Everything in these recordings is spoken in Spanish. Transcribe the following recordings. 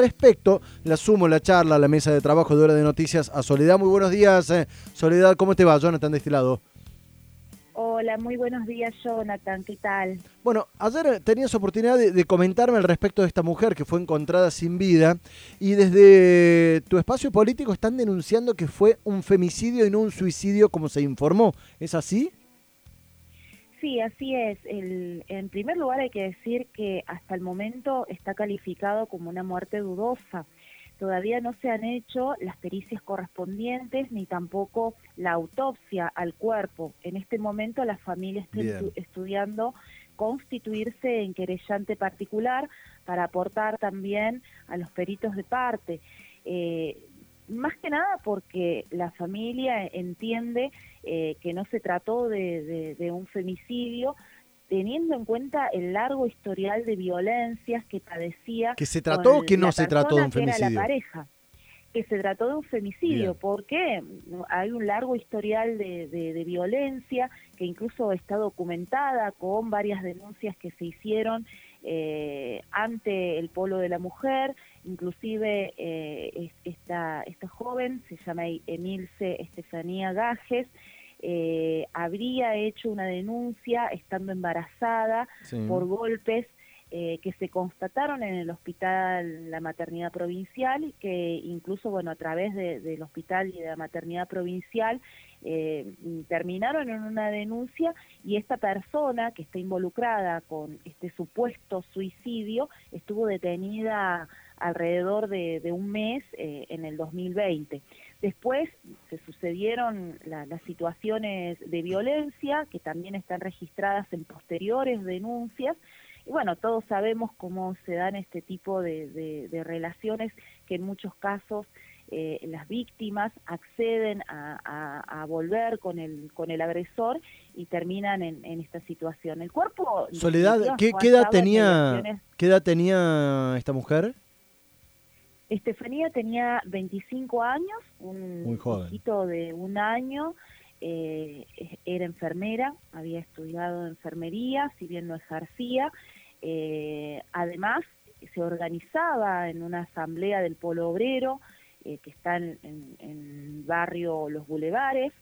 respecto, la sumo la charla a la mesa de trabajo de Hora de Noticias a Soledad. Muy buenos días, eh. Soledad, ¿cómo te va? Jonathan de este lado. Hola, muy buenos días, Jonathan, ¿qué tal? Bueno, ayer tenías oportunidad de, de, comentarme al respecto de esta mujer que fue encontrada sin vida y desde tu espacio político están denunciando que fue un femicidio y no un suicidio como se informó. ¿Es así? Sí, así es. El, en primer lugar hay que decir que hasta el momento está calificado como una muerte dudosa. Todavía no se han hecho las pericias correspondientes ni tampoco la autopsia al cuerpo. En este momento la familia está estu estudiando constituirse en querellante particular para aportar también a los peritos de parte. Eh, más que nada porque la familia entiende eh, que no se trató de, de, de, un femicidio, teniendo en cuenta el largo historial de violencias que padecía. ¿Que se trató o que no se trató de un femicidio? la pareja. Que se trató de un femicidio, Bien. porque hay un largo historial de, de, violencia que incluso está documentada con varias denuncias que se hicieron eh, ante el polo de la mujer, inclusive eh, esta, esta joven se llama Emilce Estefanía Gajes, eh, habría hecho una denuncia estando embarazada sí. por golpes eh, que se constataron en el hospital, la maternidad provincial, que incluso, bueno, a través de, del hospital y de la maternidad provincial eh, terminaron en una denuncia y esta persona que está involucrada con este supuesto suicidio estuvo detenida alrededor de, de un mes eh, en el 2020. Después se sucedieron la, las situaciones de violencia que también están registradas en posteriores denuncias y bueno, todos sabemos cómo se dan este tipo de, de, de relaciones que en muchos casos eh, las víctimas acceden a, a, a, volver con el, con el agresor y terminan en, en esta situación. El cuerpo... Soledad, ¿qué, ¿qué, edad tenía, ¿qué edad tenía esta mujer? Estefanía tenía 25 años, un Muy joven. hijito de un año, eh, era enfermera, había estudiado enfermería, si bien no ejercía, eh, además, se organizaba en una asamblea del Polo Obrero, eh, que está en, en, en, barrio Los Bulevares,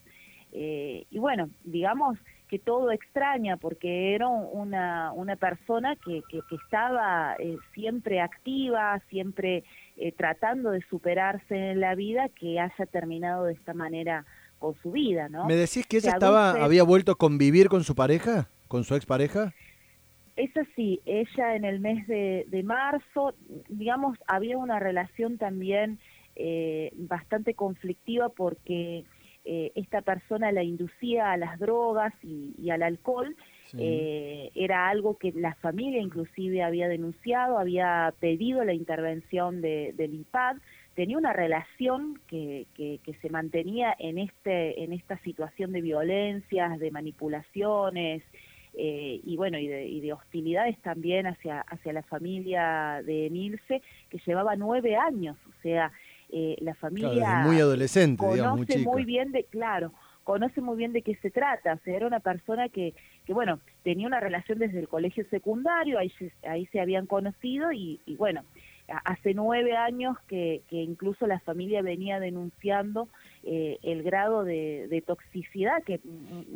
eh, y bueno, digamos que todo extraña, porque era una, una persona que, que, que estaba eh, siempre activa, siempre eh, tratando de superarse en la vida, que haya terminado de esta manera con su vida, ¿no? ¿Me decís que ella estaba, había vuelto a convivir con su pareja, con su expareja? Es así, ella en el mes de, de marzo, digamos, había una relación también eh, bastante conflictiva porque eh, esta persona la inducía a las drogas y, y al alcohol. Sí. Eh, era algo que la familia inclusive había denunciado, había pedido la intervención de, del IPAD, tenía una relación que, que, que, se mantenía en, este, en esta situación de violencias, de manipulaciones, eh, y bueno, y de, y de, hostilidades también hacia, hacia la familia de Emilce, que llevaba nueve años, o sea, eh, la familia claro, muy adolescente, conoce digamos, muy, muy, bien de, claro, conoce muy bien de qué se trata, o sea, era una persona que, que bueno, tenía una relación desde el colegio secundario, ahí se, ahí se habían conocido y, y bueno, hace nueve años que, que, incluso la familia venía denunciando eh, el grado de, de, toxicidad que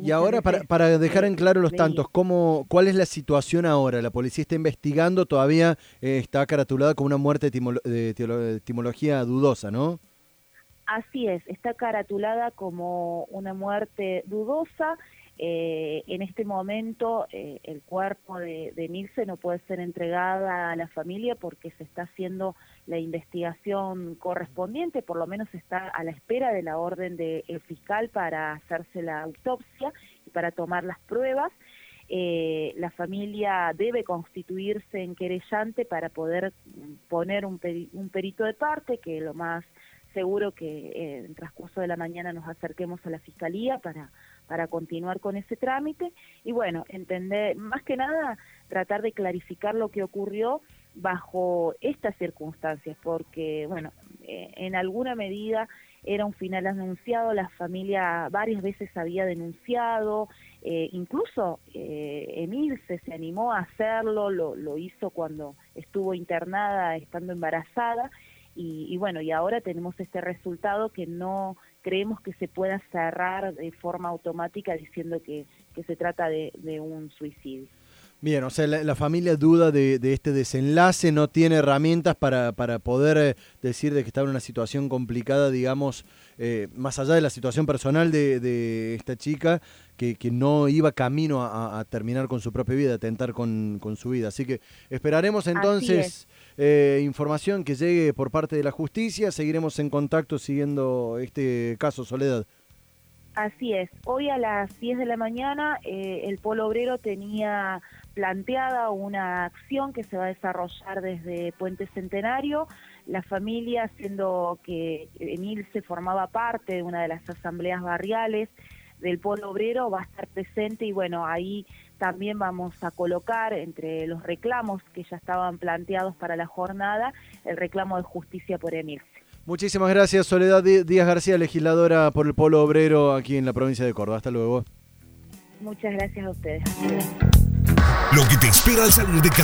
y ahora para, para dejar en claro los tantos cómo cuál es la situación ahora la policía está investigando todavía eh, está caratulada como una muerte de, de etimología dudosa no así es está caratulada como una muerte dudosa eh, en este momento eh, el cuerpo de, de no puede ser entregada a la familia porque se está haciendo la investigación correspondiente, por lo menos está a la espera de la orden del de, fiscal para hacerse la autopsia y para tomar las pruebas. Eh, la familia debe constituirse en querellante para poder poner un, peri un perito de parte, que lo más seguro que eh, en transcurso de la mañana nos acerquemos a la fiscalía para para continuar con ese trámite. Y bueno, entender, más que nada, tratar de clarificar lo que ocurrió bajo estas circunstancias, porque, bueno, eh, en alguna medida era un final anunciado, la familia varias veces había denunciado, eh, incluso eh, Emilce se animó a hacerlo, lo, lo hizo cuando estuvo internada estando embarazada, y, bueno, y ahora tenemos este resultado que no creemos que se pueda cerrar de forma automática diciendo que, que se trata de, de un suicidio. Bien, o sea, la, familia duda de, este desenlace, no tiene herramientas para, para poder eh, decir de que está en una situación complicada, digamos, eh, más allá de la situación personal de, esta chica, que, que, no iba camino a, terminar con su propia vida, a atentar con, con su vida. Así que esperaremos entonces eh, información que llegue por parte de la justicia, seguiremos en contacto siguiendo este caso, Soledad. Así es, hoy a las 10 de la mañana el Polo Obrero tenía planteada una acción que se va a desarrollar desde Puente Centenario. La familia, siendo que Emilce formaba parte de una de las asambleas barriales del Polo Obrero, va a estar presente y bueno, ahí también vamos a colocar entre los reclamos que ya estaban planteados para la jornada el reclamo de justicia por Emilce. Muchísimas gracias, Soledad Díaz García, legisladora por el Polo Obrero aquí en la provincia de Córdoba. Hasta luego. Muchas gracias a ustedes. Lo que te espera al salir de casa.